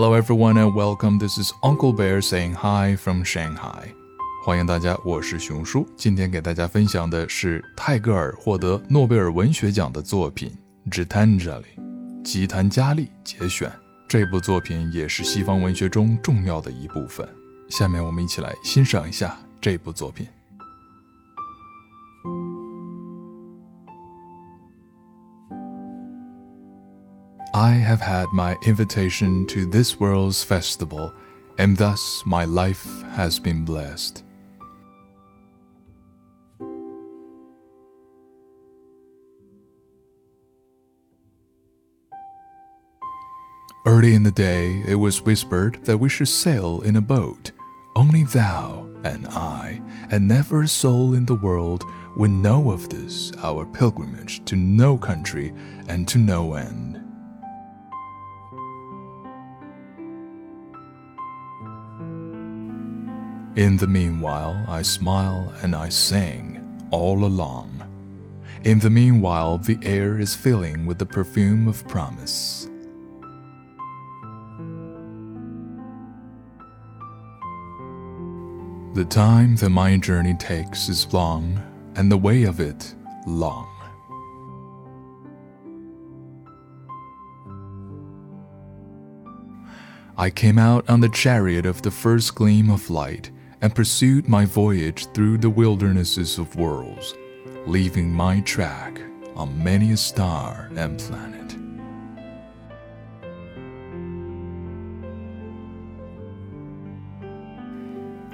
Hello everyone and welcome. This is Uncle Bear saying hi from Shanghai. 欢迎大家，我是熊叔。今天给大家分享的是泰戈尔获得诺贝尔文学奖的作品《Gitanjali》吉檀迦利节选。这部作品也是西方文学中重要的一部分。下面我们一起来欣赏一下这部作品。I have had my invitation to this world's festival, and thus my life has been blessed. Early in the day, it was whispered that we should sail in a boat. Only thou and I, and never a soul in the world, would know of this our pilgrimage to no country and to no end. In the meanwhile, I smile and I sing all along. In the meanwhile, the air is filling with the perfume of promise. The time that my journey takes is long, and the way of it long. I came out on the chariot of the first gleam of light and pursued my voyage through the wildernesses of worlds, leaving my track on many a star and planet.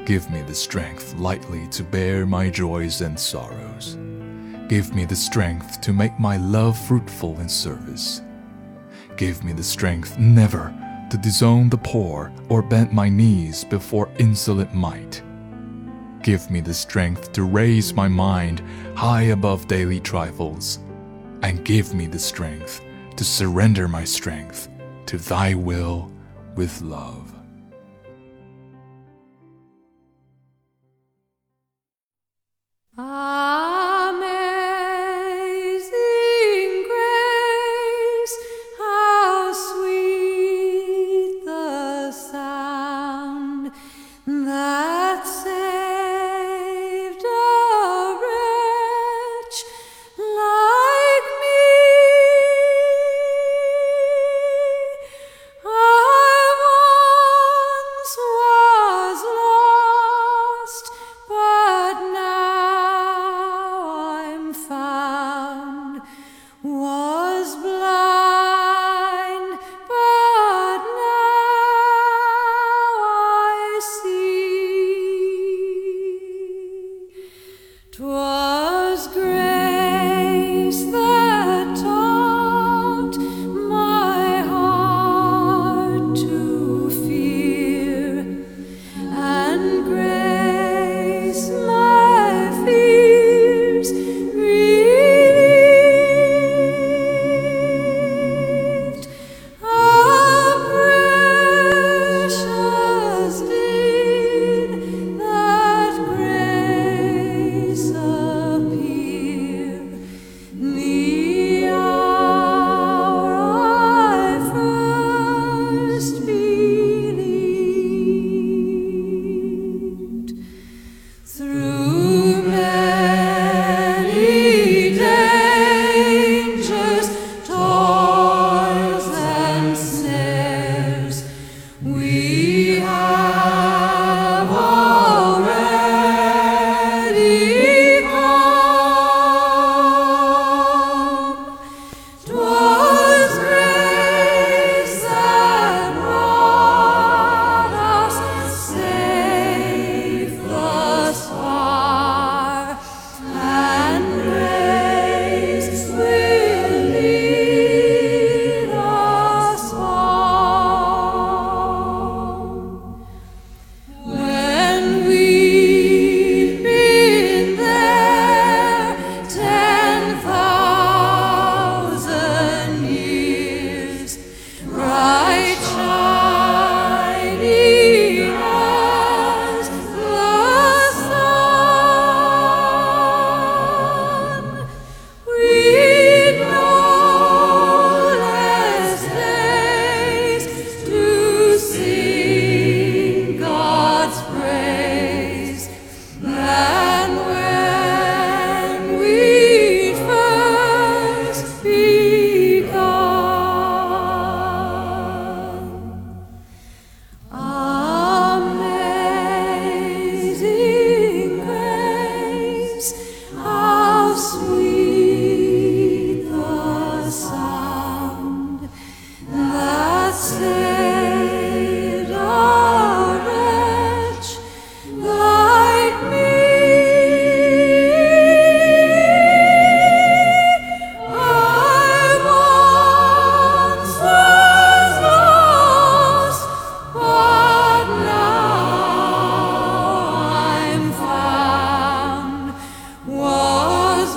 Give me the strength lightly to bear my joys and sorrows. Give me the strength to make my love fruitful in service. Give me the strength never to disown the poor or bend my knees before insolent might. Give me the strength to raise my mind high above daily trifles, and give me the strength to surrender my strength to thy will with love.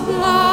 love.